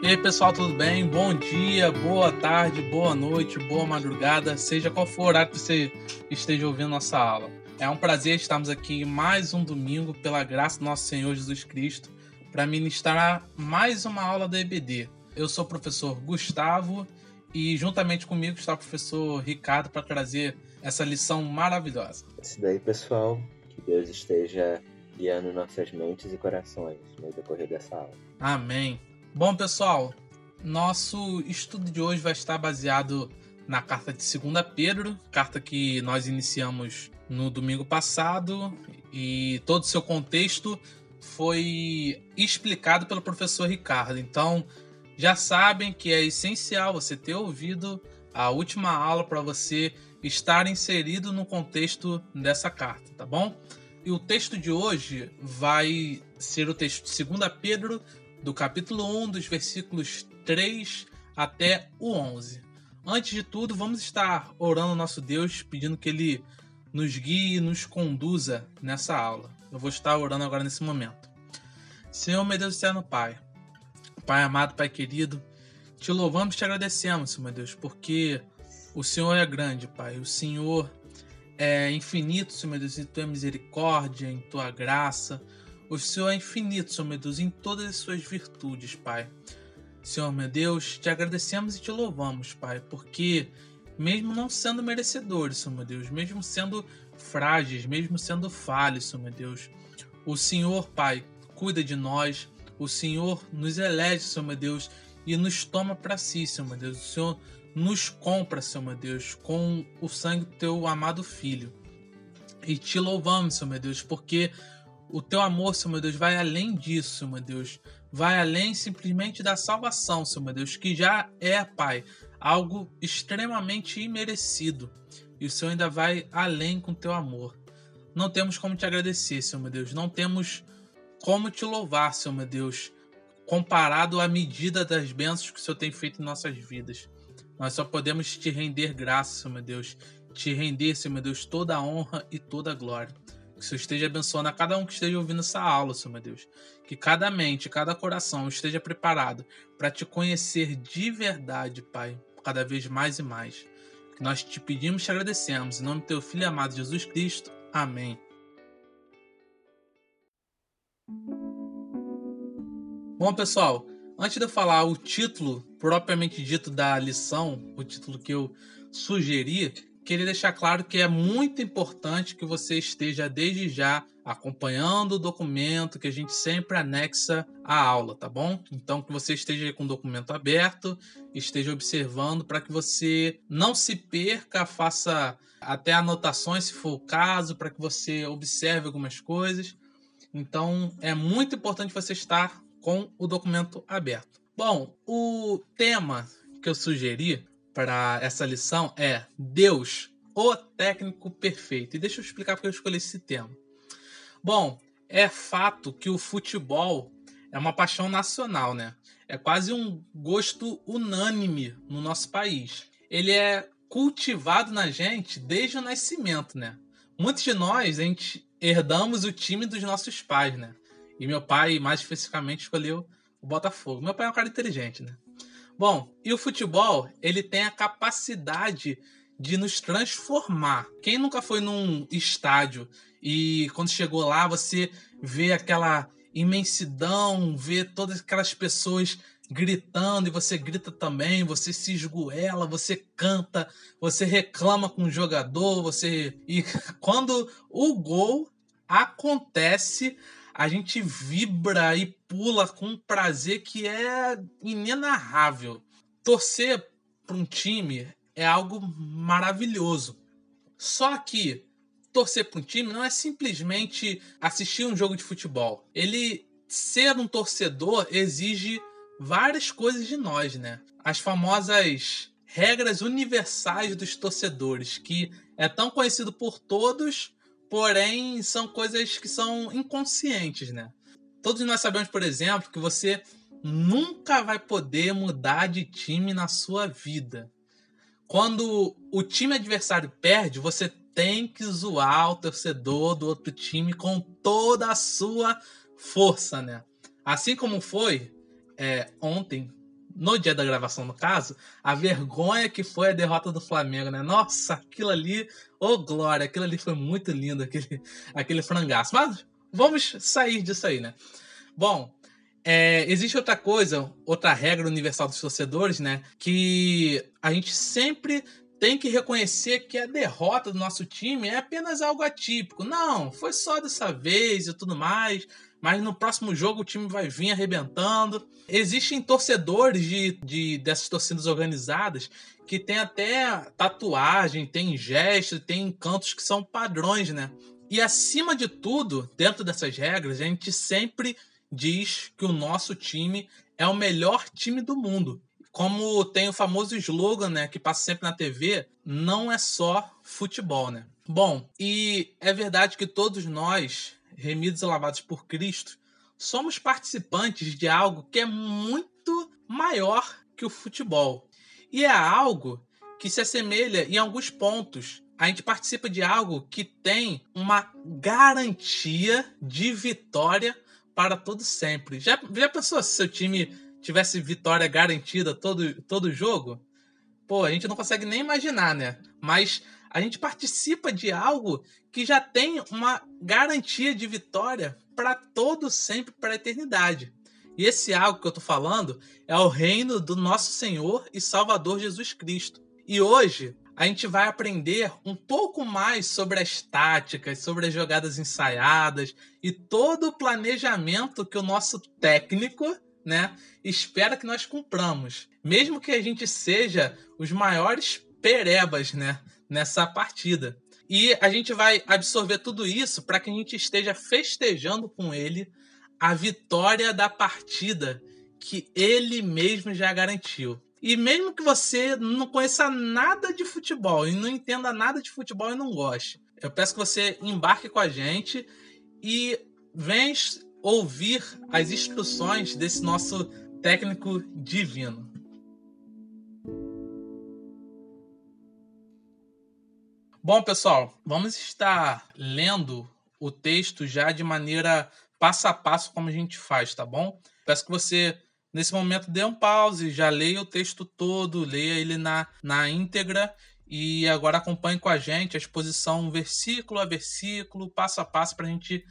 E aí pessoal, tudo bem? Bom dia, boa tarde, boa noite, boa madrugada, seja qual for o horário que você esteja ouvindo nossa aula. É um prazer estarmos aqui mais um domingo, pela graça do nosso Senhor Jesus Cristo, para ministrar mais uma aula da EBD. Eu sou o professor Gustavo e juntamente comigo está o professor Ricardo para trazer essa lição maravilhosa. Isso daí, pessoal, que Deus esteja guiando nossas mentes e corações no decorrer dessa aula. Amém. Bom, pessoal, nosso estudo de hoje vai estar baseado na carta de 2 Pedro, carta que nós iniciamos no domingo passado e todo o seu contexto foi explicado pelo professor Ricardo. Então, já sabem que é essencial você ter ouvido a última aula para você estar inserido no contexto dessa carta, tá bom? E o texto de hoje vai ser o texto de 2 Pedro, do capítulo 1, dos versículos 3 até o 11. Antes de tudo, vamos estar orando ao nosso Deus, pedindo que Ele nos guie e nos conduza nessa aula. Eu vou estar orando agora nesse momento. Senhor, meu Deus eterno Pai, Pai amado, Pai querido, te louvamos e te agradecemos, meu Deus, porque o Senhor é grande, Pai. O Senhor é infinito, Senhor, meu Deus, em tua misericórdia, em tua graça. O Senhor é infinito, Senhor meu Deus, em todas as suas virtudes, Pai. Senhor meu Deus, te agradecemos e te louvamos, Pai, porque mesmo não sendo merecedores, Senhor meu Deus, mesmo sendo frágeis, mesmo sendo falhos, Senhor meu Deus, o Senhor, Pai, cuida de nós, o Senhor nos elege, Senhor meu Deus, e nos toma para si, Senhor meu Deus. O Senhor nos compra, Senhor meu Deus, com o sangue do teu amado Filho. E te louvamos, Senhor meu Deus, porque o teu amor, Senhor meu Deus, vai além disso, meu Deus. Vai além simplesmente da salvação, Senhor meu Deus, que já é, Pai, algo extremamente imerecido. E o Senhor ainda vai além com o teu amor. Não temos como te agradecer, Senhor meu Deus. Não temos como te louvar, Senhor meu Deus, comparado à medida das bênçãos que o Senhor tem feito em nossas vidas. Nós só podemos te render graça, Senhor meu Deus. Te render, Senhor meu Deus, toda a honra e toda a glória. Que o Senhor esteja abençoando a cada um que esteja ouvindo essa aula, Senhor meu Deus. Que cada mente, cada coração esteja preparado para te conhecer de verdade, Pai, cada vez mais e mais. Que nós te pedimos e te agradecemos. Em nome do teu Filho amado Jesus Cristo. Amém. Bom, pessoal, antes de eu falar o título propriamente dito da lição, o título que eu sugeri, queria deixar claro que é muito importante que você esteja desde já acompanhando o documento que a gente sempre anexa à aula, tá bom? Então que você esteja com o documento aberto, esteja observando para que você não se perca, faça até anotações se for o caso, para que você observe algumas coisas. Então é muito importante você estar com o documento aberto. Bom, o tema que eu sugeri para essa lição é Deus, o técnico perfeito. E deixa eu explicar porque eu escolhi esse tema. Bom, é fato que o futebol é uma paixão nacional, né? É quase um gosto unânime no nosso país. Ele é cultivado na gente desde o nascimento, né? Muitos de nós, a gente herdamos o time dos nossos pais, né? E meu pai, mais especificamente, escolheu o Botafogo. Meu pai é um cara inteligente, né? Bom, e o futebol, ele tem a capacidade de nos transformar. Quem nunca foi num estádio e quando chegou lá você vê aquela imensidão, vê todas aquelas pessoas gritando e você grita também, você se esgoela, você canta, você reclama com o jogador, você e quando o gol acontece, a gente vibra e pula com um prazer que é inenarrável. Torcer para um time é algo maravilhoso. Só que torcer para um time não é simplesmente assistir um jogo de futebol. Ele ser um torcedor exige várias coisas de nós, né? As famosas regras universais dos torcedores, que é tão conhecido por todos, porém são coisas que são inconscientes, né? Todos nós sabemos, por exemplo, que você nunca vai poder mudar de time na sua vida. Quando o time adversário perde, você tem que zoar o torcedor do outro time com toda a sua força, né? Assim como foi é, ontem no dia da gravação, no caso, a vergonha que foi a derrota do Flamengo, né? Nossa, aquilo ali, ô oh, glória, aquilo ali foi muito lindo, aquele, aquele frangaço. Mas vamos sair disso aí, né? Bom, é, existe outra coisa, outra regra universal dos torcedores, né? Que a gente sempre tem que reconhecer que a derrota do nosso time é apenas algo atípico. Não, foi só dessa vez e tudo mais. Mas no próximo jogo o time vai vir arrebentando. Existem torcedores de, de dessas torcidas organizadas que tem até tatuagem, tem gestos, tem cantos que são padrões, né? E acima de tudo, dentro dessas regras, a gente sempre diz que o nosso time é o melhor time do mundo como tem o famoso slogan, né, que passa sempre na TV, não é só futebol, né? Bom, e é verdade que todos nós, remidos e lavados por Cristo, somos participantes de algo que é muito maior que o futebol. E é algo que se assemelha em alguns pontos. A gente participa de algo que tem uma garantia de vitória para todo sempre. Já, já pensou se seu time tivesse vitória garantida todo, todo jogo, pô, a gente não consegue nem imaginar, né? Mas a gente participa de algo que já tem uma garantia de vitória para todo sempre, para a eternidade. E esse algo que eu tô falando é o reino do nosso Senhor e Salvador Jesus Cristo. E hoje a gente vai aprender um pouco mais sobre as táticas, sobre as jogadas ensaiadas e todo o planejamento que o nosso técnico né, espera que nós cumpramos. Mesmo que a gente seja os maiores perebas, né, nessa partida. E a gente vai absorver tudo isso para que a gente esteja festejando com ele a vitória da partida que ele mesmo já garantiu. E mesmo que você não conheça nada de futebol e não entenda nada de futebol e não goste, eu peço que você embarque com a gente e venha ouvir as instruções desse nosso técnico divino. Bom, pessoal, vamos estar lendo o texto já de maneira passo a passo, como a gente faz, tá bom? Peço que você, nesse momento, dê um pause, já leia o texto todo, leia ele na, na íntegra e agora acompanhe com a gente a exposição versículo a versículo, passo a passo, para a gente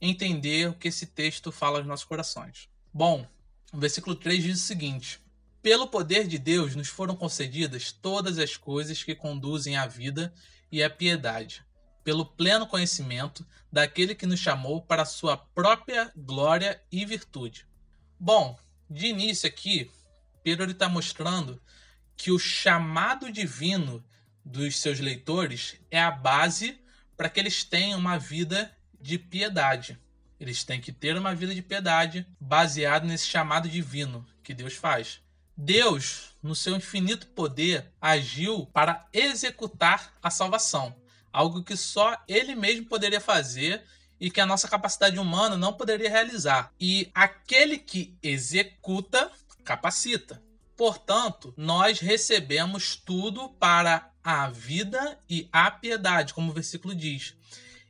entender o que esse texto fala aos nossos corações. Bom, o versículo 3 diz o seguinte: Pelo poder de Deus nos foram concedidas todas as coisas que conduzem à vida e à piedade, pelo pleno conhecimento daquele que nos chamou para a sua própria glória e virtude. Bom, de início aqui, Pedro está mostrando que o chamado divino dos seus leitores é a base para que eles tenham uma vida de piedade. Eles têm que ter uma vida de piedade baseado nesse chamado divino que Deus faz. Deus, no seu infinito poder, agiu para executar a salvação, algo que só ele mesmo poderia fazer e que a nossa capacidade humana não poderia realizar. E aquele que executa, capacita. Portanto, nós recebemos tudo para a vida e a piedade, como o versículo diz.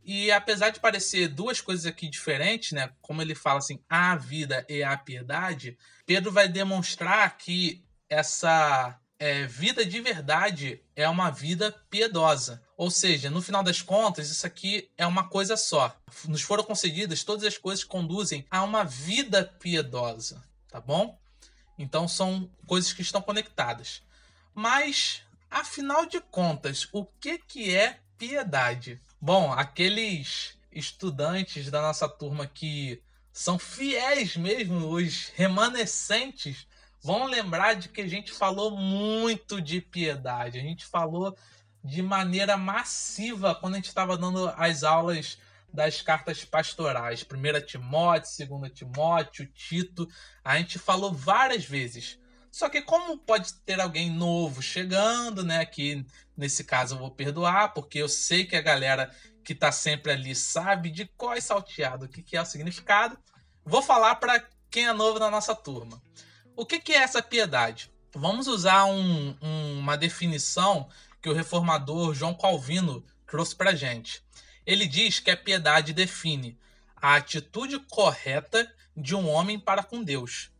E apesar de parecer duas coisas aqui diferentes, né, como ele fala assim, a vida e a piedade, Pedro vai demonstrar que essa é, vida de verdade é uma vida piedosa. Ou seja, no final das contas, isso aqui é uma coisa só. Nos foram concedidas todas as coisas que conduzem a uma vida piedosa, tá bom? Então são coisas que estão conectadas. Mas, afinal de contas, o que, que é piedade? Bom, aqueles estudantes da nossa turma que são fiéis mesmo, os remanescentes, vão lembrar de que a gente falou muito de piedade. A gente falou de maneira massiva quando a gente estava dando as aulas das cartas pastorais. Primeira Timóteo, segunda Timóteo, Tito. A gente falou várias vezes. Só que como pode ter alguém novo chegando, né? Que nesse caso eu vou perdoar, porque eu sei que a galera que tá sempre ali sabe de qual é salteado, o que, que é o significado. Vou falar para quem é novo na nossa turma. O que, que é essa piedade? Vamos usar um, um, uma definição que o reformador João Calvino trouxe para gente. Ele diz que a piedade define a atitude correta de um homem para com Deus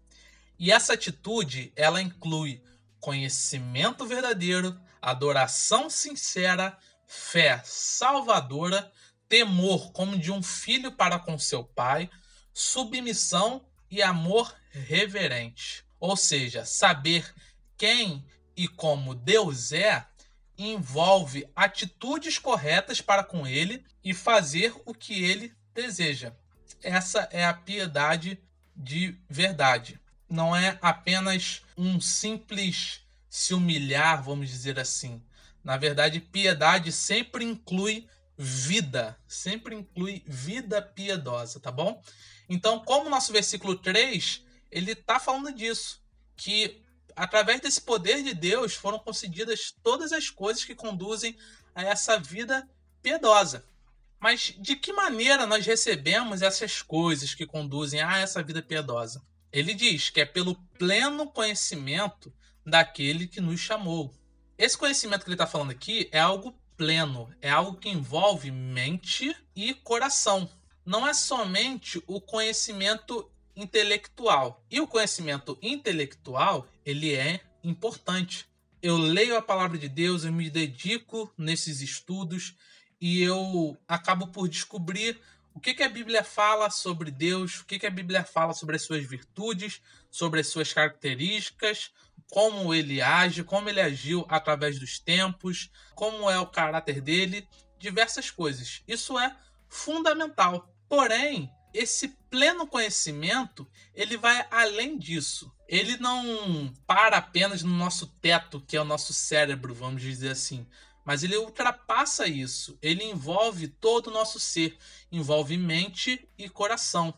E essa atitude, ela inclui conhecimento verdadeiro, adoração sincera, fé salvadora, temor como de um filho para com seu pai, submissão e amor reverente. Ou seja, saber quem e como Deus é envolve atitudes corretas para com ele e fazer o que ele deseja. Essa é a piedade de verdade. Não é apenas um simples se humilhar, vamos dizer assim. Na verdade, piedade sempre inclui vida, sempre inclui vida piedosa, tá bom? Então, como o nosso versículo 3, ele está falando disso, que através desse poder de Deus foram concedidas todas as coisas que conduzem a essa vida piedosa. Mas de que maneira nós recebemos essas coisas que conduzem a essa vida piedosa? Ele diz que é pelo pleno conhecimento daquele que nos chamou. Esse conhecimento que ele está falando aqui é algo pleno, é algo que envolve mente e coração. Não é somente o conhecimento intelectual. E o conhecimento intelectual, ele é importante. Eu leio a palavra de Deus, eu me dedico nesses estudos e eu acabo por descobrir o que, que a Bíblia fala sobre Deus, o que, que a Bíblia fala sobre as suas virtudes, sobre as suas características, como ele age, como ele agiu através dos tempos, como é o caráter dele, diversas coisas. Isso é fundamental. Porém, esse pleno conhecimento, ele vai além disso. Ele não para apenas no nosso teto, que é o nosso cérebro, vamos dizer assim, mas ele ultrapassa isso. Ele envolve todo o nosso ser, envolve mente e coração.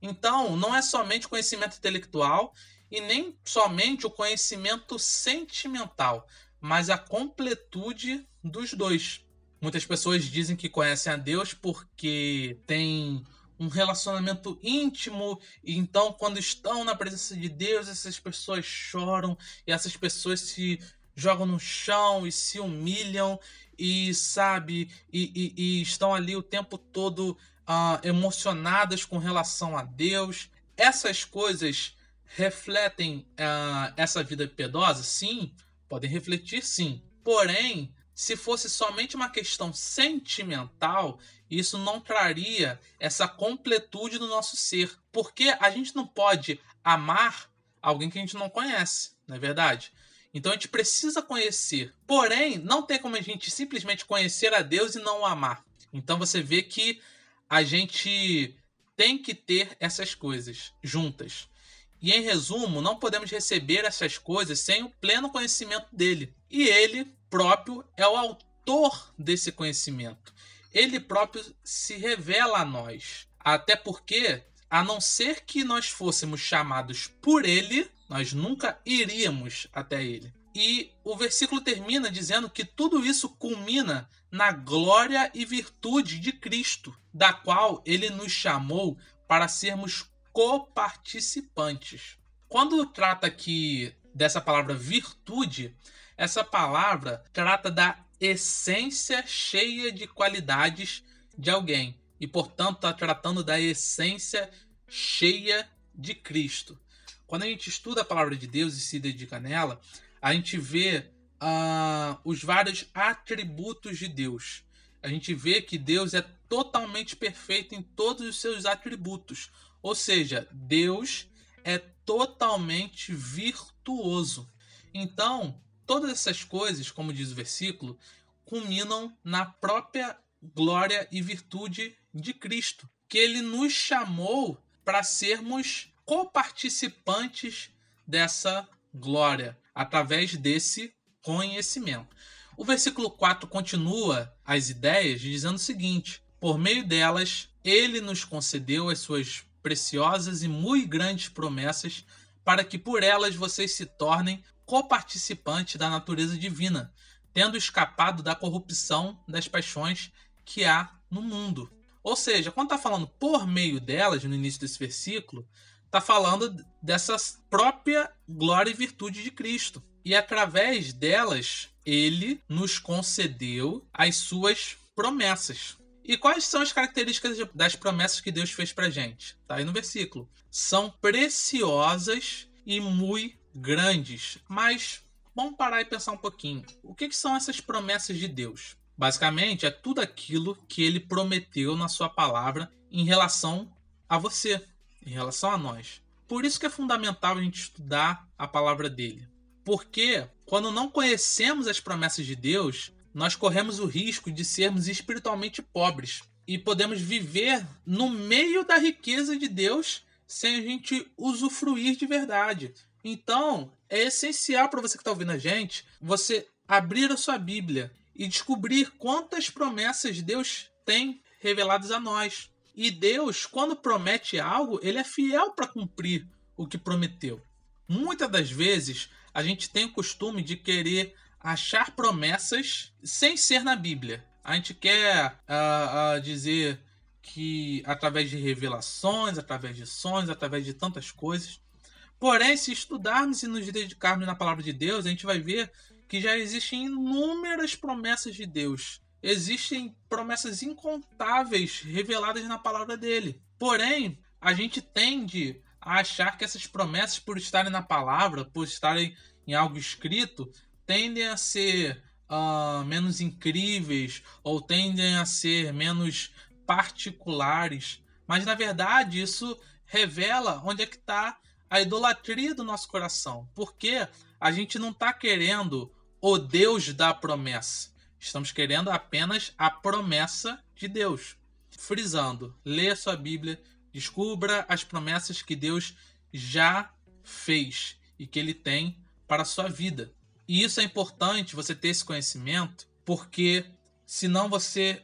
Então, não é somente conhecimento intelectual e nem somente o conhecimento sentimental, mas a completude dos dois. Muitas pessoas dizem que conhecem a Deus porque têm um relacionamento íntimo, e então, quando estão na presença de Deus, essas pessoas choram e essas pessoas se jogam no chão e se humilham e sabe e, e, e estão ali o tempo todo uh, emocionadas com relação a Deus. Essas coisas refletem uh, essa vida piedosa? Sim, podem refletir sim. Porém, se fosse somente uma questão sentimental, isso não traria essa completude do nosso ser. Porque a gente não pode amar alguém que a gente não conhece, não é verdade? Então a gente precisa conhecer. Porém, não tem como a gente simplesmente conhecer a Deus e não o amar. Então você vê que a gente tem que ter essas coisas juntas. E em resumo, não podemos receber essas coisas sem o pleno conhecimento dele. E ele próprio é o autor desse conhecimento. Ele próprio se revela a nós. Até porque, a não ser que nós fôssemos chamados por ele, nós nunca iríamos até ele. E o versículo termina dizendo que tudo isso culmina na glória e virtude de Cristo, da qual ele nos chamou para sermos coparticipantes. Quando trata aqui dessa palavra virtude, essa palavra trata da essência cheia de qualidades de alguém e, portanto, está tratando da essência cheia de Cristo. Quando a gente estuda a palavra de Deus e se dedica nela, a gente vê uh, os vários atributos de Deus. A gente vê que Deus é totalmente perfeito em todos os seus atributos. Ou seja, Deus é totalmente virtuoso. Então, todas essas coisas, como diz o versículo, culminam na própria glória e virtude de Cristo, que ele nos chamou para sermos coparticipantes dessa glória através desse conhecimento. O versículo 4 continua as ideias dizendo o seguinte: por meio delas, ele nos concedeu as suas preciosas e muito grandes promessas, para que por elas vocês se tornem coparticipantes da natureza divina, tendo escapado da corrupção das paixões que há no mundo. Ou seja, quando está falando por meio delas, no início desse versículo, está falando dessa própria glória e virtude de Cristo. E através delas, ele nos concedeu as suas promessas. E quais são as características das promessas que Deus fez para gente? Tá aí no versículo. São preciosas e muito grandes. Mas vamos parar e pensar um pouquinho. O que, que são essas promessas de Deus? Basicamente, é tudo aquilo que ele prometeu na sua palavra em relação a você, em relação a nós. Por isso que é fundamental a gente estudar a palavra dele. Porque quando não conhecemos as promessas de Deus, nós corremos o risco de sermos espiritualmente pobres e podemos viver no meio da riqueza de Deus sem a gente usufruir de verdade. Então, é essencial para você que está ouvindo a gente, você abrir a sua Bíblia e descobrir quantas promessas Deus tem reveladas a nós. E Deus, quando promete algo, ele é fiel para cumprir o que prometeu. Muitas das vezes, a gente tem o costume de querer achar promessas sem ser na Bíblia. A gente quer uh, uh, dizer que através de revelações, através de sonhos, através de tantas coisas. Porém, se estudarmos e nos dedicarmos na palavra de Deus, a gente vai ver que já existem inúmeras promessas de Deus. Existem promessas incontáveis reveladas na palavra dele. Porém, a gente tende a achar que essas promessas, por estarem na palavra, por estarem em algo escrito, tendem a ser uh, menos incríveis ou tendem a ser menos particulares. Mas na verdade, isso revela onde é que está a idolatria do nosso coração. Porque a gente não está querendo o Deus da promessa. Estamos querendo apenas a promessa de Deus. Frisando, leia sua Bíblia, descubra as promessas que Deus já fez e que ele tem para a sua vida. E isso é importante você ter esse conhecimento, porque senão você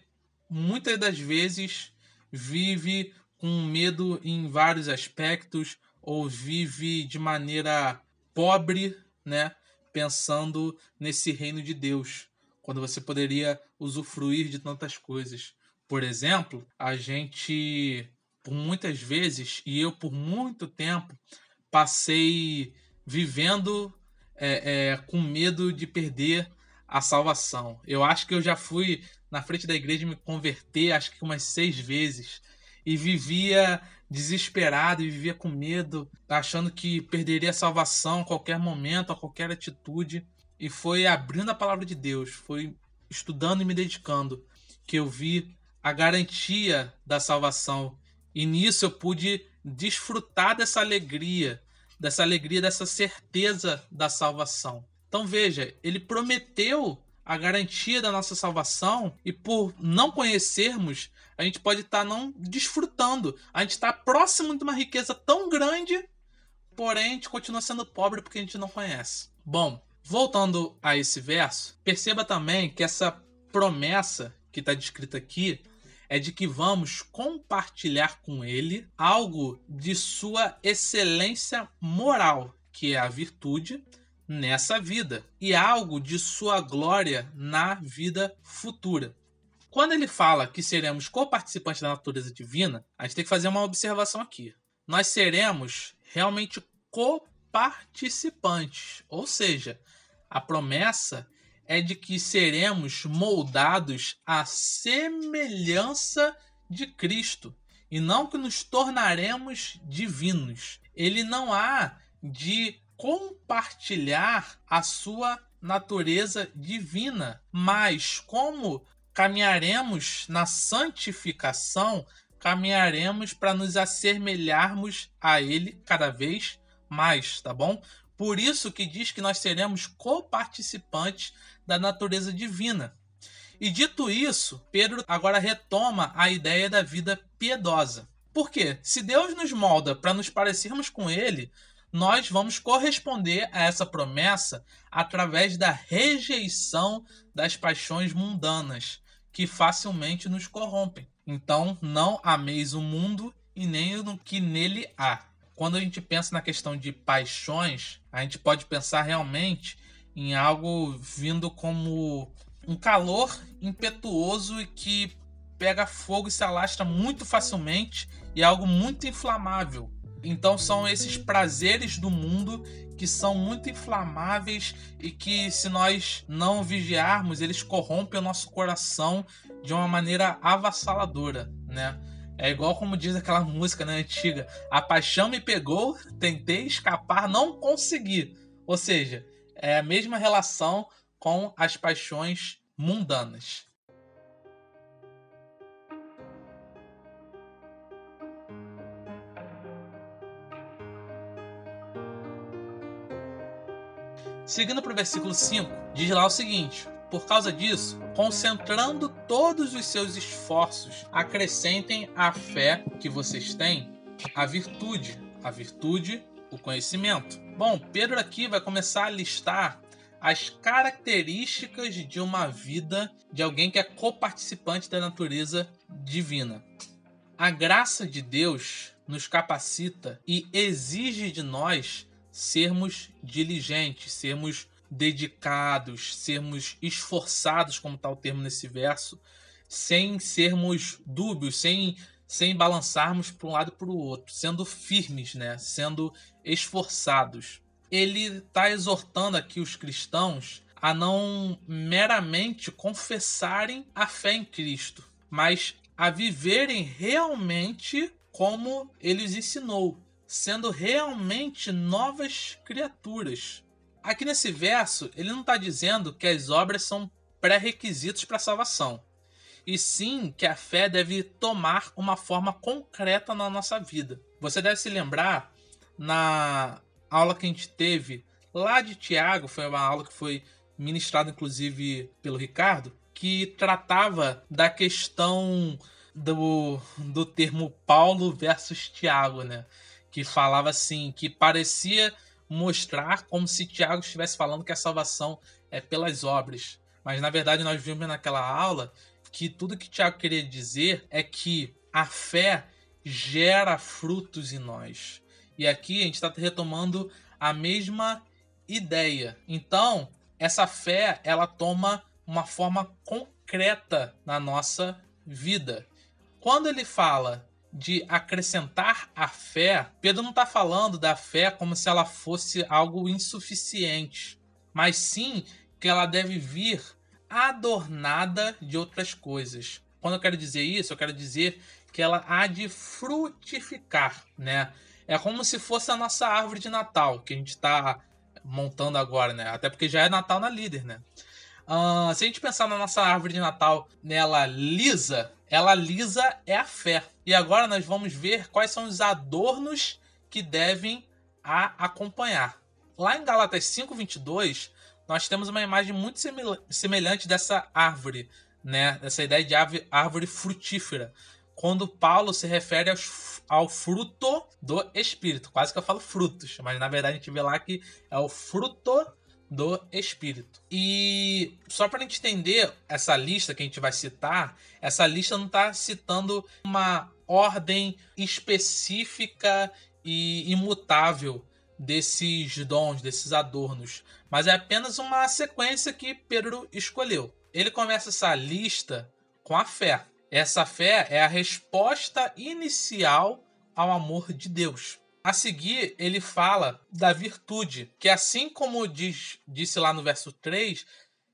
muitas das vezes vive com medo em vários aspectos ou vive de maneira pobre, né? Pensando nesse reino de Deus, quando você poderia usufruir de tantas coisas. Por exemplo, a gente, por muitas vezes, e eu por muito tempo, passei vivendo é, é, com medo de perder a salvação. Eu acho que eu já fui na frente da igreja me converter, acho que umas seis vezes, e vivia desesperado e vivia com medo, achando que perderia a salvação a qualquer momento, a qualquer atitude. E foi abrindo a palavra de Deus, foi estudando e me dedicando, que eu vi a garantia da salvação. E nisso eu pude desfrutar dessa alegria dessa alegria, dessa certeza da salvação. Então veja, ele prometeu a garantia da nossa salvação e por não conhecermos, a gente pode estar tá não desfrutando. A gente está próximo de uma riqueza tão grande, porém a gente continua sendo pobre porque a gente não conhece. Bom, voltando a esse verso, perceba também que essa promessa que está descrita aqui é de que vamos compartilhar com ele algo de sua excelência moral, que é a virtude, nessa vida, e algo de sua glória na vida futura. Quando ele fala que seremos coparticipantes da natureza divina, a gente tem que fazer uma observação aqui. Nós seremos realmente coparticipantes, ou seja, a promessa é de que seremos moldados à semelhança de Cristo e não que nos tornaremos divinos. Ele não há de compartilhar a sua natureza divina, mas como caminharemos na santificação, caminharemos para nos assemelharmos a ele cada vez mais, tá bom? Por isso que diz que nós seremos coparticipantes da natureza divina. E dito isso, Pedro agora retoma a ideia da vida piedosa. Por quê? Se Deus nos molda para nos parecermos com Ele, nós vamos corresponder a essa promessa através da rejeição das paixões mundanas, que facilmente nos corrompem. Então, não ameis o mundo e nem o que nele há. Quando a gente pensa na questão de paixões, a gente pode pensar realmente em algo vindo como um calor impetuoso e que pega fogo e se alastra muito facilmente e é algo muito inflamável. Então são esses prazeres do mundo que são muito inflamáveis e que se nós não vigiarmos, eles corrompem o nosso coração de uma maneira avassaladora, né? É igual como diz aquela música né, antiga: A paixão me pegou, tentei escapar, não consegui. Ou seja, é a mesma relação com as paixões mundanas. Seguindo para o versículo 5, diz lá o seguinte: Por causa disso, concentrando todos os seus esforços, acrescentem à fé que vocês têm a virtude, a virtude, o conhecimento. Bom, Pedro aqui vai começar a listar as características de uma vida de alguém que é coparticipante da natureza divina. A graça de Deus nos capacita e exige de nós sermos diligentes, sermos dedicados, sermos esforçados, como está o termo nesse verso, sem sermos dúbios, sem, sem balançarmos para um lado e para o outro, sendo firmes, né? sendo esforçados. Ele está exortando aqui os cristãos a não meramente confessarem a fé em Cristo, mas a viverem realmente como ele os ensinou, sendo realmente novas criaturas. Aqui nesse verso, ele não está dizendo que as obras são pré-requisitos para a salvação, e sim que a fé deve tomar uma forma concreta na nossa vida. Você deve se lembrar na aula que a gente teve lá de Tiago, foi uma aula que foi ministrada inclusive pelo Ricardo, que tratava da questão do, do termo Paulo versus Tiago, né? Que falava assim, que parecia mostrar como se Tiago estivesse falando que a salvação é pelas obras. Mas na verdade nós vimos naquela aula que tudo que Tiago queria dizer é que a fé gera frutos em nós. E aqui a gente está retomando a mesma ideia. Então, essa fé ela toma uma forma concreta na nossa vida. Quando ele fala de acrescentar a fé, Pedro não está falando da fé como se ela fosse algo insuficiente, mas sim que ela deve vir adornada de outras coisas. Quando eu quero dizer isso, eu quero dizer que ela há de frutificar, né? É como se fosse a nossa árvore de Natal que a gente está montando agora, né? Até porque já é Natal na líder, né? Uh, se a gente pensar na nossa árvore de Natal nela lisa, ela lisa é a fé. E agora nós vamos ver quais são os adornos que devem a acompanhar. Lá em Galatas 5:22, nós temos uma imagem muito semelhante dessa árvore, né? Essa ideia de árvore frutífera. Quando Paulo se refere ao fruto do espírito, quase que eu falo frutos, mas na verdade a gente vê lá que é o fruto do espírito. E só para a gente entender essa lista que a gente vai citar, essa lista não está citando uma ordem específica e imutável desses dons, desses adornos, mas é apenas uma sequência que Pedro escolheu. Ele começa essa lista com a fé. Essa fé é a resposta inicial ao amor de Deus. A seguir, ele fala da virtude, que assim como diz, disse lá no verso 3,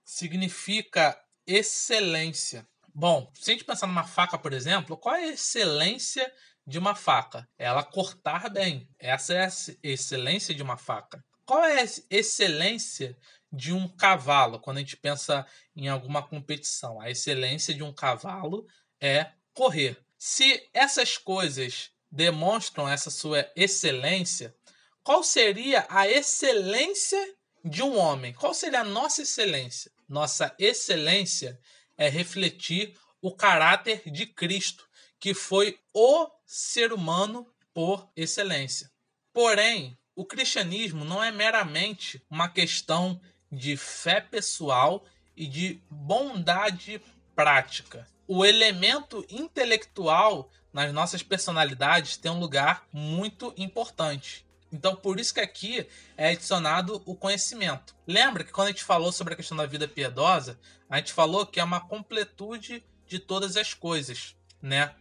significa excelência. Bom, se a gente pensar numa faca, por exemplo, qual é a excelência de uma faca? É ela cortar bem. Essa é a excelência de uma faca. Qual é a excelência de um cavalo quando a gente pensa em alguma competição? A excelência de um cavalo é correr. Se essas coisas demonstram essa sua excelência, qual seria a excelência de um homem? Qual seria a nossa excelência? Nossa excelência é refletir o caráter de Cristo, que foi o ser humano por excelência. Porém, o cristianismo não é meramente uma questão de fé pessoal e de bondade prática. O elemento intelectual nas nossas personalidades tem um lugar muito importante. Então, por isso que aqui é adicionado o conhecimento. Lembra que quando a gente falou sobre a questão da vida piedosa, a gente falou que é uma completude de todas as coisas, né?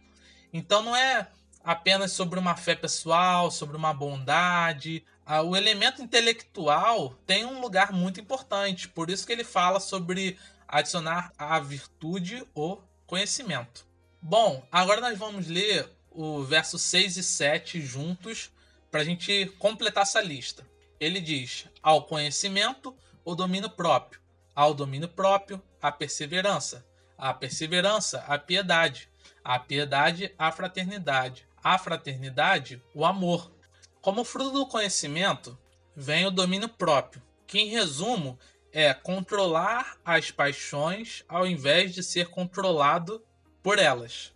Então, não é apenas sobre uma fé pessoal, sobre uma bondade. O elemento intelectual tem um lugar muito importante. Por isso que ele fala sobre adicionar a virtude o conhecimento. Bom, agora nós vamos ler o verso 6 e 7 juntos para a gente completar essa lista. Ele diz: ao conhecimento, o domínio próprio, ao domínio próprio, a perseverança, a perseverança, a piedade, a piedade, a fraternidade, a fraternidade, o amor. Como fruto do conhecimento, vem o domínio próprio, que em resumo é controlar as paixões ao invés de ser controlado por elas.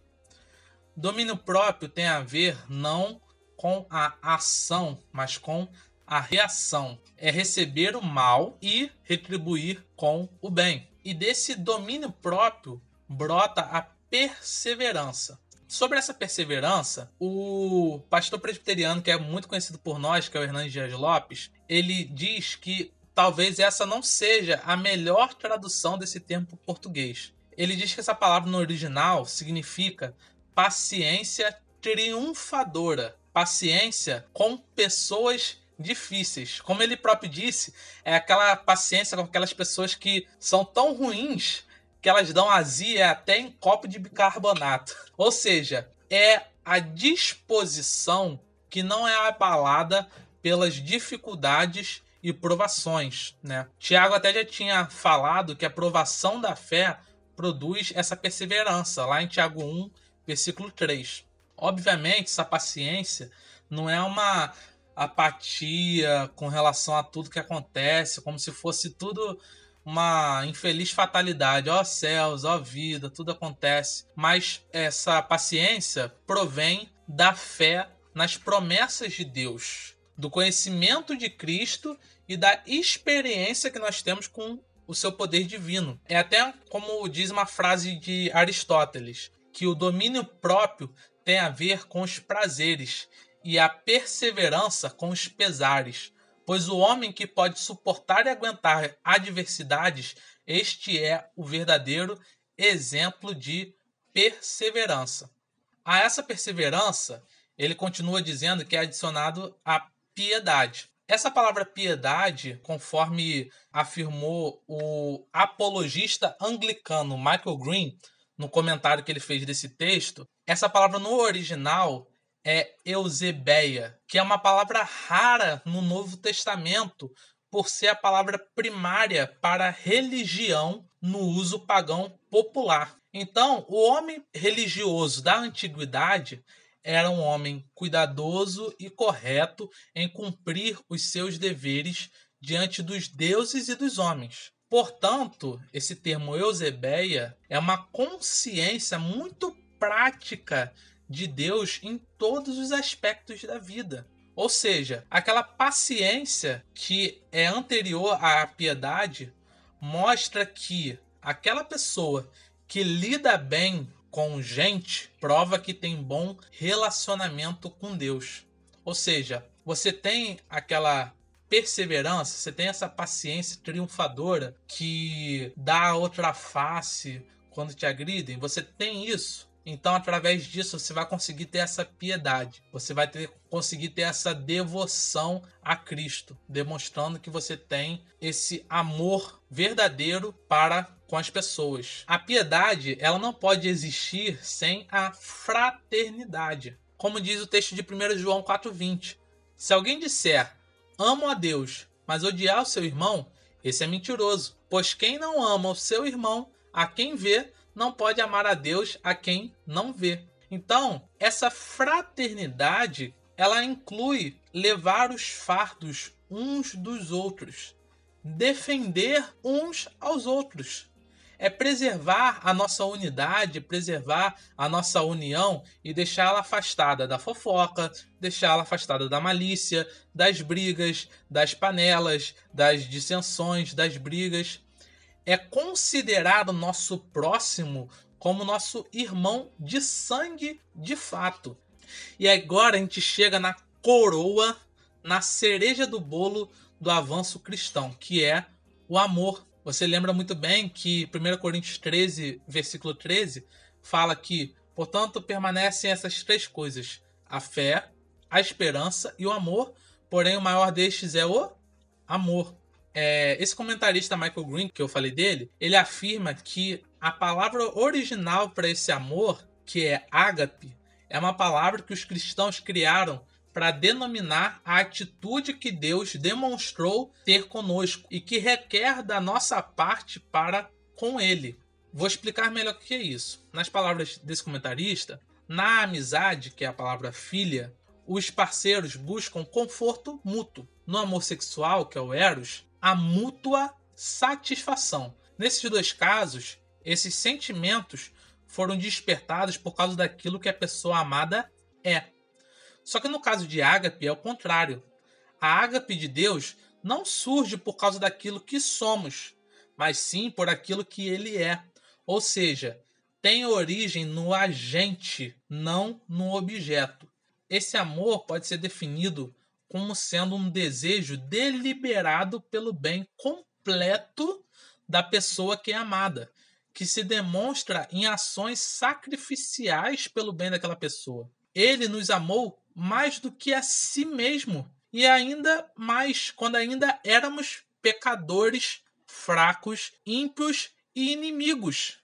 Domínio próprio tem a ver não com a ação, mas com a reação. É receber o mal e retribuir com o bem. E desse domínio próprio brota a perseverança. Sobre essa perseverança, o pastor presbiteriano, que é muito conhecido por nós, que é o Hernandes Dias Lopes, ele diz que talvez essa não seja a melhor tradução desse termo português. Ele diz que essa palavra no original significa paciência triunfadora, paciência com pessoas difíceis. Como ele próprio disse, é aquela paciência com aquelas pessoas que são tão ruins que elas dão azia até em copo de bicarbonato. Ou seja, é a disposição que não é abalada pelas dificuldades e provações, né? Tiago até já tinha falado que a provação da fé produz essa perseverança, lá em Tiago 1, versículo 3. Obviamente, essa paciência não é uma apatia com relação a tudo que acontece, como se fosse tudo uma infeliz fatalidade. Ó céus, ó vida, tudo acontece. Mas essa paciência provém da fé nas promessas de Deus, do conhecimento de Cristo e da experiência que nós temos com o seu poder divino. É até como diz uma frase de Aristóteles, que o domínio próprio tem a ver com os prazeres e a perseverança com os pesares. Pois o homem que pode suportar e aguentar adversidades, este é o verdadeiro exemplo de perseverança. A essa perseverança, ele continua dizendo que é adicionado a piedade. Essa palavra piedade, conforme afirmou o apologista anglicano Michael Green no comentário que ele fez desse texto, essa palavra no original é Eusebeia, que é uma palavra rara no Novo Testamento por ser a palavra primária para religião no uso pagão popular. Então, o homem religioso da antiguidade era um homem cuidadoso e correto em cumprir os seus deveres diante dos deuses e dos homens. Portanto, esse termo Eusebeia é uma consciência muito prática de Deus em todos os aspectos da vida. Ou seja, aquela paciência que é anterior à piedade mostra que aquela pessoa que lida bem com gente prova que tem bom relacionamento com Deus. Ou seja, você tem aquela perseverança, você tem essa paciência triunfadora que dá outra face quando te agridem, você tem isso. Então, através disso, você vai conseguir ter essa piedade. Você vai ter, conseguir ter essa devoção a Cristo, demonstrando que você tem esse amor verdadeiro para com as pessoas. A piedade, ela não pode existir sem a fraternidade. Como diz o texto de 1 João 4:20. Se alguém disser: "Amo a Deus", mas odiar o seu irmão, esse é mentiroso, pois quem não ama o seu irmão, a quem vê, não pode amar a Deus a quem não vê. Então, essa fraternidade, ela inclui levar os fardos uns dos outros, defender uns aos outros. É preservar a nossa unidade, preservar a nossa união e deixá-la afastada da fofoca, deixá-la afastada da malícia, das brigas, das panelas, das dissensões, das brigas é considerar o nosso próximo como nosso irmão de sangue de fato. E agora a gente chega na coroa, na cereja do bolo do avanço cristão, que é o amor. Você lembra muito bem que 1 Coríntios 13, versículo 13, fala que, portanto, permanecem essas três coisas: a fé, a esperança e o amor, porém o maior destes é o amor. É, esse comentarista Michael Green, que eu falei dele, ele afirma que a palavra original para esse amor, que é ágape, é uma palavra que os cristãos criaram para denominar a atitude que Deus demonstrou ter conosco e que requer da nossa parte para com Ele. Vou explicar melhor o que é isso. Nas palavras desse comentarista, na amizade, que é a palavra filha, os parceiros buscam conforto mútuo. No amor sexual, que é o Eros, a mútua satisfação. Nesses dois casos, esses sentimentos foram despertados por causa daquilo que a pessoa amada é. Só que no caso de ágape é o contrário. A ágape de Deus não surge por causa daquilo que somos, mas sim por aquilo que ele é. Ou seja, tem origem no agente, não no objeto. Esse amor pode ser definido como sendo um desejo deliberado pelo bem completo da pessoa que é amada, que se demonstra em ações sacrificiais pelo bem daquela pessoa. Ele nos amou mais do que a si mesmo, e ainda mais quando ainda éramos pecadores, fracos, ímpios e inimigos.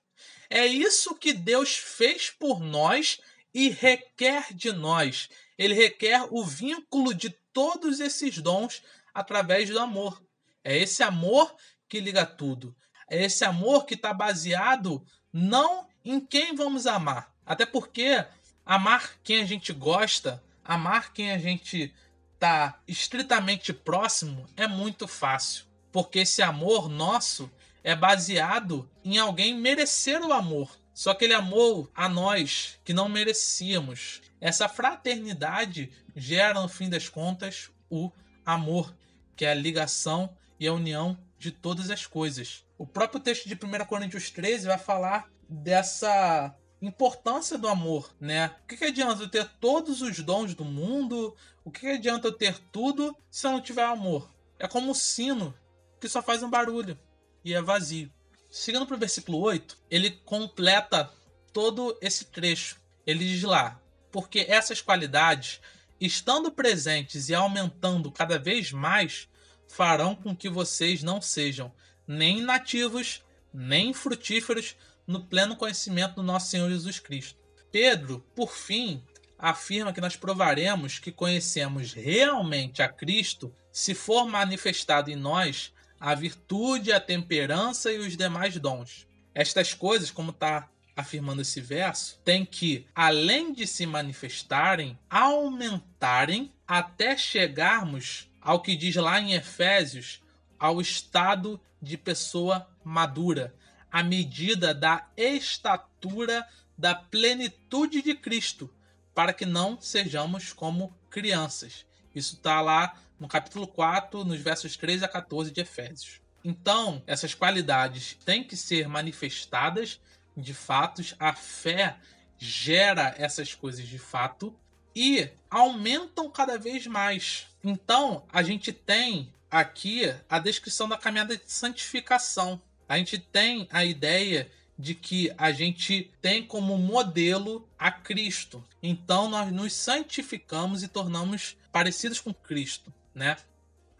É isso que Deus fez por nós e requer de nós. Ele requer o vínculo de todos esses dons através do amor. É esse amor que liga tudo. É esse amor que está baseado não em quem vamos amar. Até porque amar quem a gente gosta, amar quem a gente está estritamente próximo é muito fácil. Porque esse amor nosso é baseado em alguém merecer o amor. Só que ele amou a nós que não merecíamos. Essa fraternidade gera, no fim das contas, o amor, que é a ligação e a união de todas as coisas. O próprio texto de 1 Coríntios 13 vai falar dessa importância do amor, né? O que, que adianta eu ter todos os dons do mundo? O que, que adianta eu ter tudo se eu não tiver amor? É como o sino que só faz um barulho e é vazio. Seguindo para o versículo 8, ele completa todo esse trecho. Ele diz lá: Porque essas qualidades, estando presentes e aumentando cada vez mais, farão com que vocês não sejam nem nativos, nem frutíferos no pleno conhecimento do nosso Senhor Jesus Cristo. Pedro, por fim, afirma que nós provaremos que conhecemos realmente a Cristo se for manifestado em nós a virtude, a temperança e os demais dons. Estas coisas, como está afirmando esse verso, têm que, além de se manifestarem, aumentarem até chegarmos ao que diz lá em Efésios, ao estado de pessoa madura, à medida da estatura da plenitude de Cristo, para que não sejamos como crianças. Isso está lá no capítulo 4, nos versos 13 a 14 de Efésios. Então, essas qualidades têm que ser manifestadas de fatos, a fé gera essas coisas de fato e aumentam cada vez mais. Então, a gente tem aqui a descrição da caminhada de santificação. A gente tem a ideia de que a gente tem como modelo a Cristo. Então nós nos santificamos e tornamos parecidos com Cristo né?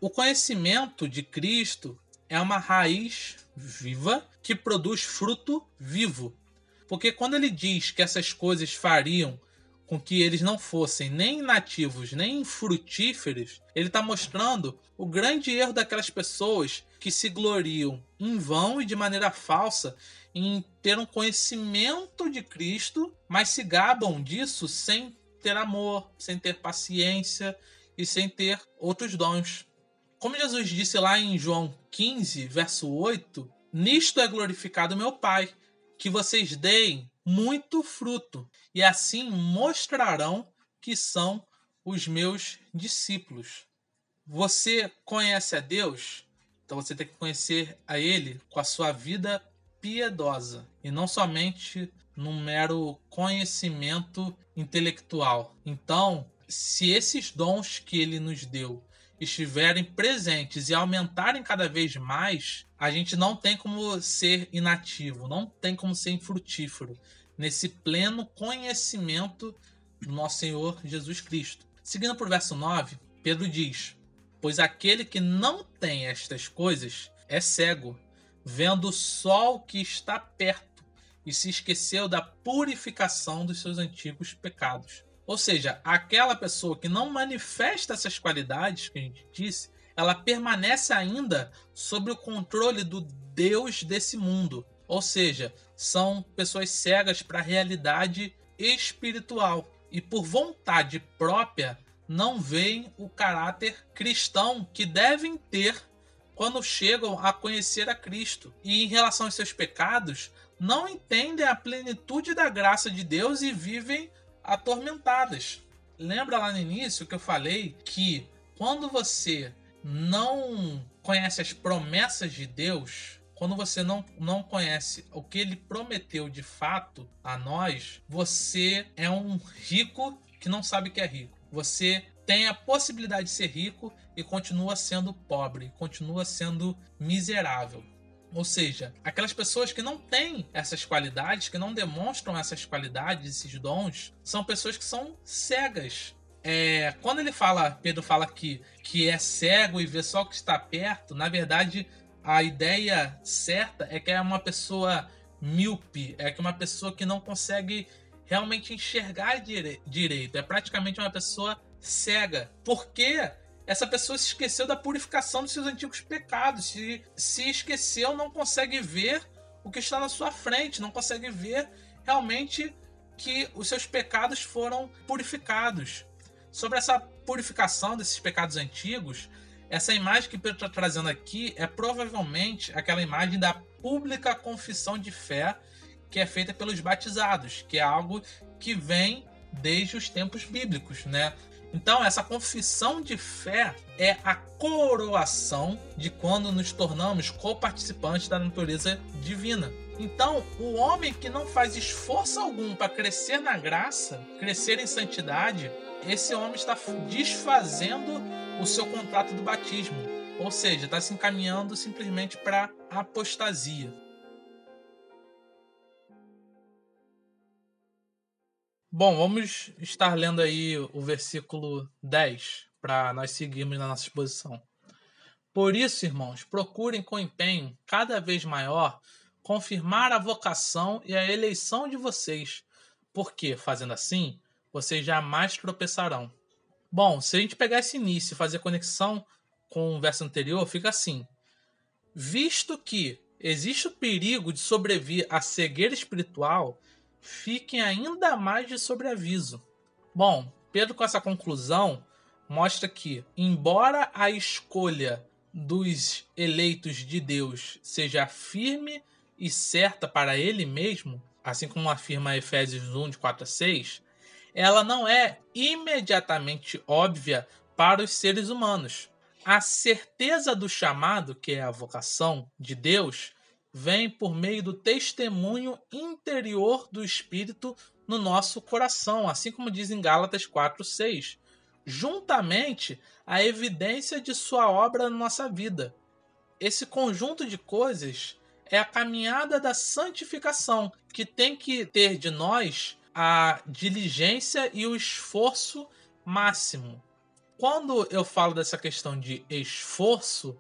O conhecimento de Cristo é uma raiz viva que produz fruto vivo. Porque quando ele diz que essas coisas fariam com que eles não fossem nem nativos nem frutíferos, ele está mostrando o grande erro daquelas pessoas que se gloriam em vão e de maneira falsa em ter um conhecimento de Cristo, mas se gabam disso sem ter amor, sem ter paciência, e sem ter outros dons. Como Jesus disse lá em João 15, verso 8: Nisto é glorificado meu Pai, que vocês deem muito fruto, e assim mostrarão que são os meus discípulos. Você conhece a Deus? Então você tem que conhecer a Ele com a sua vida piedosa e não somente num mero conhecimento intelectual. Então, se esses dons que ele nos deu estiverem presentes e aumentarem cada vez mais, a gente não tem como ser inativo, não tem como ser infrutífero nesse pleno conhecimento do nosso Senhor Jesus Cristo. Seguindo por verso 9, Pedro diz: Pois aquele que não tem estas coisas é cego, vendo só o que está perto, e se esqueceu da purificação dos seus antigos pecados. Ou seja, aquela pessoa que não manifesta essas qualidades que a gente disse, ela permanece ainda sob o controle do Deus desse mundo. Ou seja, são pessoas cegas para a realidade espiritual e por vontade própria não veem o caráter cristão que devem ter quando chegam a conhecer a Cristo. E em relação aos seus pecados, não entendem a plenitude da graça de Deus e vivem atormentadas. Lembra lá no início que eu falei que quando você não conhece as promessas de Deus, quando você não, não conhece o que ele prometeu de fato a nós, você é um rico que não sabe que é rico. Você tem a possibilidade de ser rico e continua sendo pobre, continua sendo miserável. Ou seja, aquelas pessoas que não têm essas qualidades, que não demonstram essas qualidades, esses dons, são pessoas que são cegas. É, quando ele fala, Pedro fala que, que é cego e vê só o que está perto, na verdade, a ideia certa é que é uma pessoa míope, é que uma pessoa que não consegue realmente enxergar dire direito. É praticamente uma pessoa cega. Porque essa pessoa se esqueceu da purificação dos seus antigos pecados. Se, se esqueceu, não consegue ver o que está na sua frente, não consegue ver realmente que os seus pecados foram purificados. Sobre essa purificação desses pecados antigos, essa imagem que Pedro está trazendo aqui é provavelmente aquela imagem da pública confissão de fé que é feita pelos batizados, que é algo que vem desde os tempos bíblicos, né? Então, essa confissão de fé é a coroação de quando nos tornamos coparticipantes da natureza divina. Então, o homem que não faz esforço algum para crescer na graça, crescer em santidade, esse homem está desfazendo o seu contrato do batismo. Ou seja, está se encaminhando simplesmente para apostasia. Bom, vamos estar lendo aí o versículo 10 para nós seguirmos na nossa exposição. Por isso, irmãos, procurem com empenho cada vez maior confirmar a vocação e a eleição de vocês, porque, fazendo assim, vocês jamais tropeçarão. Bom, se a gente pegar esse início e fazer conexão com o verso anterior, fica assim: Visto que existe o perigo de sobrevir à cegueira espiritual, fiquem ainda mais de sobreaviso. Bom, Pedro, com essa conclusão, mostra que, embora a escolha dos eleitos de Deus seja firme e certa para ele mesmo, assim como afirma Efésios 1, de 4 a 6, ela não é imediatamente óbvia para os seres humanos. A certeza do chamado, que é a vocação de Deus, vem por meio do testemunho interior do Espírito no nosso coração, assim como diz em Gálatas 4:6, juntamente à evidência de sua obra na nossa vida. Esse conjunto de coisas é a caminhada da santificação, que tem que ter de nós a diligência e o esforço máximo. Quando eu falo dessa questão de esforço,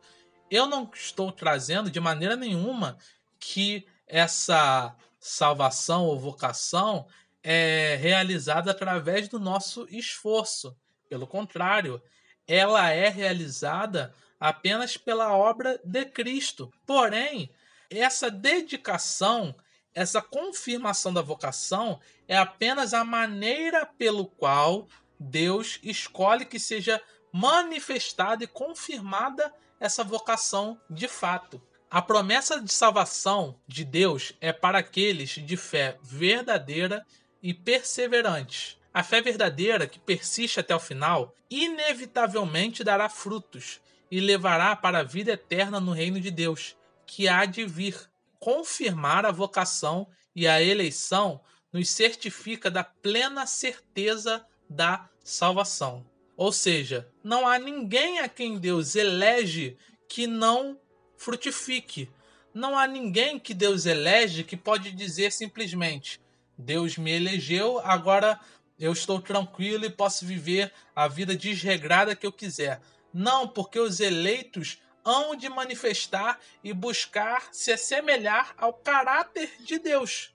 eu não estou trazendo de maneira nenhuma que essa salvação ou vocação é realizada através do nosso esforço. Pelo contrário, ela é realizada apenas pela obra de Cristo. Porém, essa dedicação, essa confirmação da vocação é apenas a maneira pelo qual Deus escolhe que seja manifestada e confirmada essa vocação de fato. A promessa de salvação de Deus é para aqueles de fé verdadeira e perseverante. A fé verdadeira que persiste até o final inevitavelmente dará frutos e levará para a vida eterna no reino de Deus, que há de vir. Confirmar a vocação e a eleição nos certifica da plena certeza da salvação. Ou seja, não há ninguém a quem Deus elege que não frutifique. Não há ninguém que Deus elege que pode dizer simplesmente: Deus me elegeu, agora eu estou tranquilo e posso viver a vida desregrada que eu quiser. Não, porque os eleitos hão de manifestar e buscar se assemelhar ao caráter de Deus.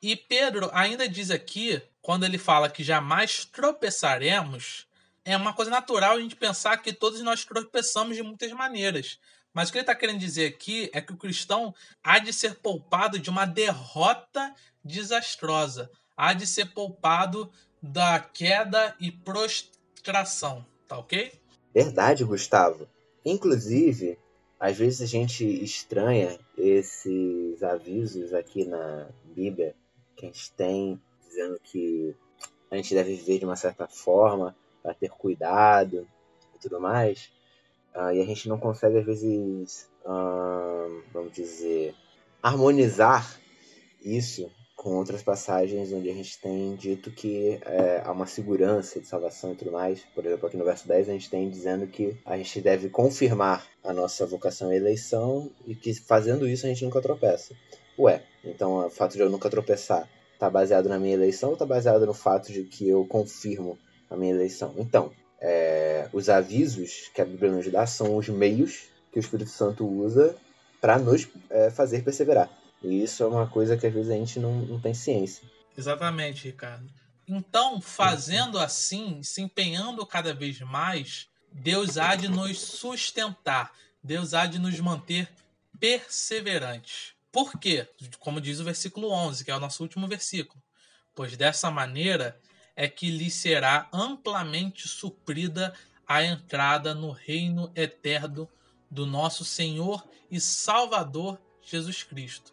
E Pedro ainda diz aqui, quando ele fala que jamais tropeçaremos, é uma coisa natural a gente pensar que todos nós tropeçamos de muitas maneiras. Mas o que ele está querendo dizer aqui é que o cristão há de ser poupado de uma derrota desastrosa, há de ser poupado da queda e prostração, tá ok? Verdade, Gustavo. Inclusive, às vezes a gente estranha esses avisos aqui na Bíblia que a gente tem dizendo que a gente deve viver de uma certa forma para ter cuidado e tudo mais. Uh, e a gente não consegue, às vezes, uh, vamos dizer, harmonizar isso com outras passagens onde a gente tem dito que é, há uma segurança de salvação e tudo mais. Por exemplo, aqui no verso 10 a gente tem dizendo que a gente deve confirmar a nossa vocação e eleição e que fazendo isso a gente nunca tropeça. Ué, então o fato de eu nunca tropeçar está baseado na minha eleição ou está baseado no fato de que eu confirmo a minha eleição? Então, é, os avisos que a Bíblia nos dá são os meios que o Espírito Santo usa para nos é, fazer perseverar. E isso é uma coisa que às vezes a gente não, não tem ciência. Exatamente, Ricardo. Então, fazendo assim, se empenhando cada vez mais, Deus há de nos sustentar, Deus há de nos manter perseverantes. Por quê? Como diz o versículo 11, que é o nosso último versículo. Pois dessa maneira é que lhe será amplamente suprida a entrada no reino eterno do nosso Senhor e Salvador Jesus Cristo.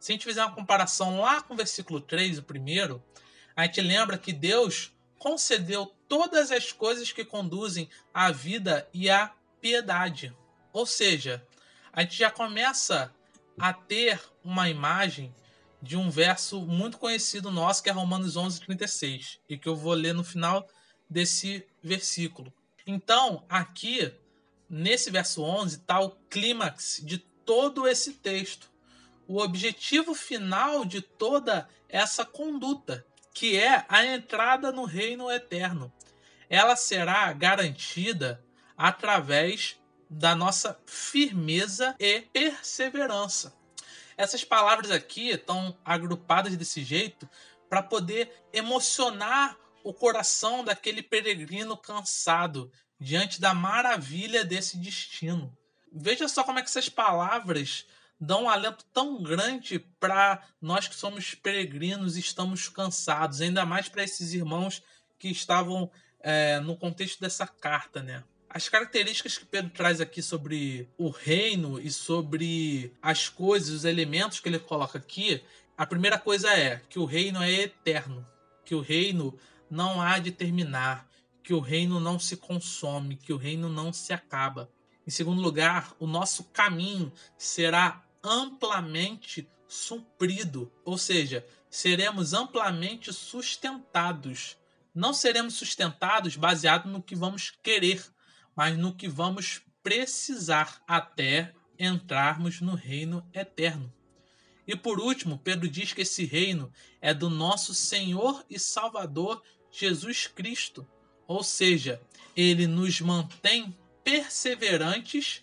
Se a gente fizer uma comparação lá com o versículo 3, o primeiro, a gente lembra que Deus concedeu todas as coisas que conduzem à vida e à piedade. Ou seja, a gente já começa a ter uma imagem de um verso muito conhecido nosso, que é Romanos 11, 36, e que eu vou ler no final desse versículo. Então, aqui, nesse verso 11, está o clímax de todo esse texto. O objetivo final de toda essa conduta, que é a entrada no reino eterno. Ela será garantida através da nossa firmeza e perseverança. Essas palavras aqui estão agrupadas desse jeito para poder emocionar o coração daquele peregrino cansado diante da maravilha desse destino. Veja só como é que essas palavras dão um alento tão grande para nós que somos peregrinos e estamos cansados, ainda mais para esses irmãos que estavam é, no contexto dessa carta, né? As características que Pedro traz aqui sobre o reino e sobre as coisas, os elementos que ele coloca aqui, a primeira coisa é que o reino é eterno, que o reino não há de terminar, que o reino não se consome, que o reino não se acaba. Em segundo lugar, o nosso caminho será amplamente suprido, ou seja, seremos amplamente sustentados. Não seremos sustentados baseado no que vamos querer, mas no que vamos precisar até entrarmos no reino eterno. E por último, Pedro diz que esse reino é do nosso Senhor e Salvador Jesus Cristo. Ou seja, ele nos mantém perseverantes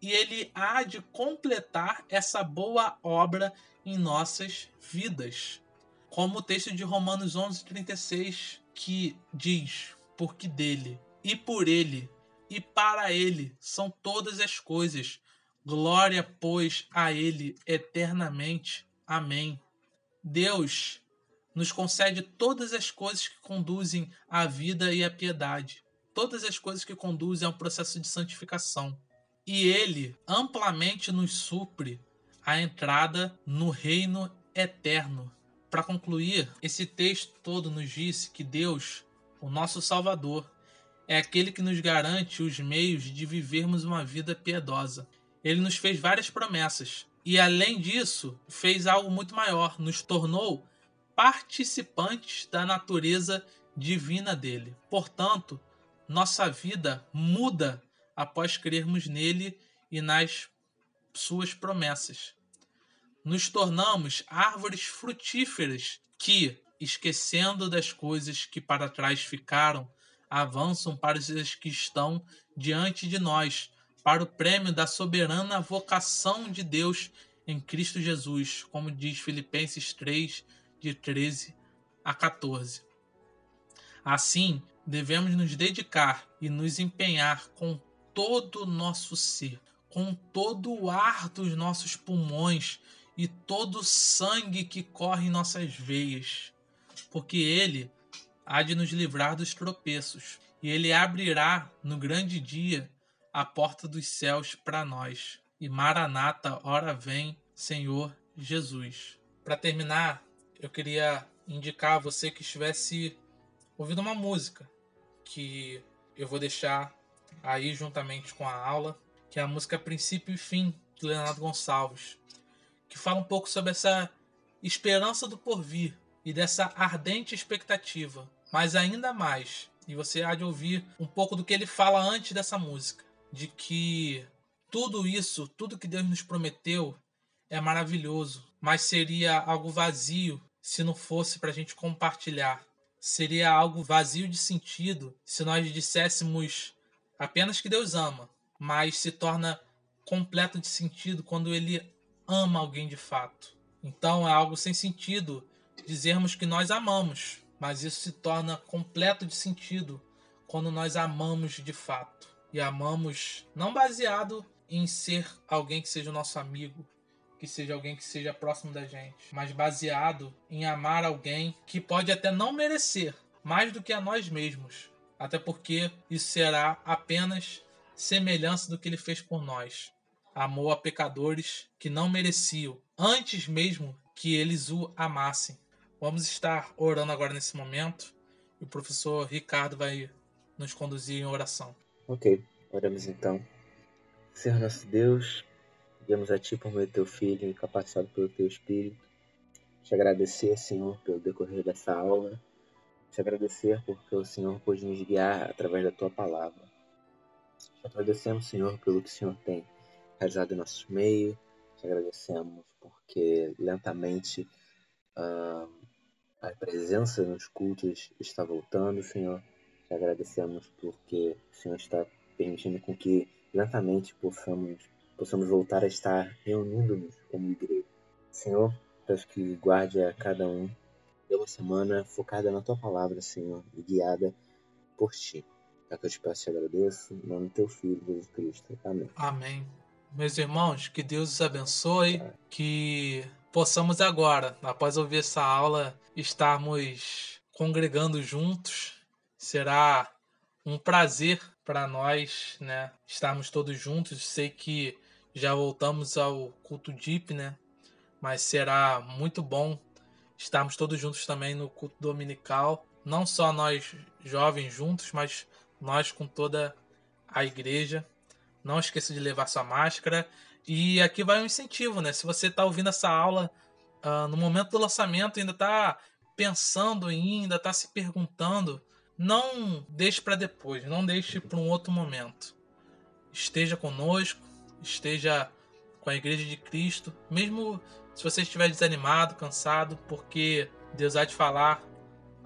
e ele há de completar essa boa obra em nossas vidas. Como o texto de Romanos 11:36 que diz: "Porque dele e por ele e para ele são todas as coisas. Glória, pois, a ele eternamente. Amém. Deus nos concede todas as coisas que conduzem à vida e à piedade, todas as coisas que conduzem ao processo de santificação. E ele amplamente nos supre a entrada no reino eterno. Para concluir, esse texto todo nos diz que Deus, o nosso Salvador, é aquele que nos garante os meios de vivermos uma vida piedosa. Ele nos fez várias promessas e, além disso, fez algo muito maior: nos tornou participantes da natureza divina dele. Portanto, nossa vida muda após crermos nele e nas suas promessas. Nos tornamos árvores frutíferas que, esquecendo das coisas que para trás ficaram, avançam para os que estão diante de nós, para o prêmio da soberana vocação de Deus em Cristo Jesus, como diz Filipenses 3, de 13 a 14. Assim, devemos nos dedicar e nos empenhar com todo o nosso ser, com todo o ar dos nossos pulmões e todo o sangue que corre em nossas veias, porque Ele há de nos livrar dos tropeços, e Ele abrirá no grande dia a porta dos céus para nós. E Maranata, ora vem, Senhor Jesus. Para terminar, eu queria indicar a você que estivesse ouvindo uma música que eu vou deixar aí juntamente com a aula, que é a música Princípio e Fim, de Leonardo Gonçalves, que fala um pouco sobre essa esperança do porvir e dessa ardente expectativa, mas ainda mais, e você há de ouvir um pouco do que ele fala antes dessa música, de que tudo isso, tudo que Deus nos prometeu é maravilhoso, mas seria algo vazio se não fosse para a gente compartilhar. Seria algo vazio de sentido se nós disséssemos apenas que Deus ama, mas se torna completo de sentido quando Ele ama alguém de fato. Então é algo sem sentido dizermos que nós amamos, mas isso se torna completo de sentido quando nós amamos de fato. E amamos não baseado em ser alguém que seja o nosso amigo, que seja alguém que seja próximo da gente, mas baseado em amar alguém que pode até não merecer mais do que a nós mesmos, até porque isso será apenas semelhança do que ele fez por nós. Amou a pecadores que não mereciam, antes mesmo que eles o amassem. Vamos estar orando agora nesse momento e o professor Ricardo vai nos conduzir em oração. Ok, oramos então. Senhor nosso Deus, Viemos a Ti por meio do Teu Filho, incapacitado pelo Teu Espírito. Te agradecer, Senhor, pelo decorrer dessa aula. Te agradecer porque o Senhor pôde nos guiar através da Tua palavra. Te agradecemos, Senhor, pelo que o Senhor tem realizado em nosso meio. Te agradecemos porque lentamente uh, a presença nos cultos está voltando, Senhor. Te agradecemos porque o Senhor está permitindo com que lentamente possamos possamos voltar a estar reunindo-nos como igreja. Senhor, peço que guarde a cada um de uma semana focada na tua palavra, Senhor, e guiada por ti. É que eu te peço e agradeço, em nome do teu filho, Jesus Cristo. Amém. Amém. Meus irmãos, que Deus os abençoe, que possamos agora, após ouvir essa aula, estarmos congregando juntos. Será um prazer para nós, né, estarmos todos juntos. Sei que já voltamos ao culto deep, né? Mas será muito bom estarmos todos juntos também no culto dominical. Não só nós jovens juntos, mas nós com toda a igreja. Não esqueça de levar sua máscara. E aqui vai um incentivo, né? Se você está ouvindo essa aula uh, no momento do lançamento, ainda está pensando ainda está se perguntando, não deixe para depois, não deixe para um outro momento. Esteja conosco, esteja com a Igreja de Cristo, mesmo se você estiver desanimado, cansado, porque Deus há de falar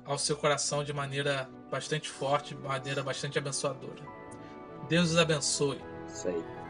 ao seu coração de maneira bastante forte, de maneira bastante abençoadora. Deus os abençoe. Isso aí.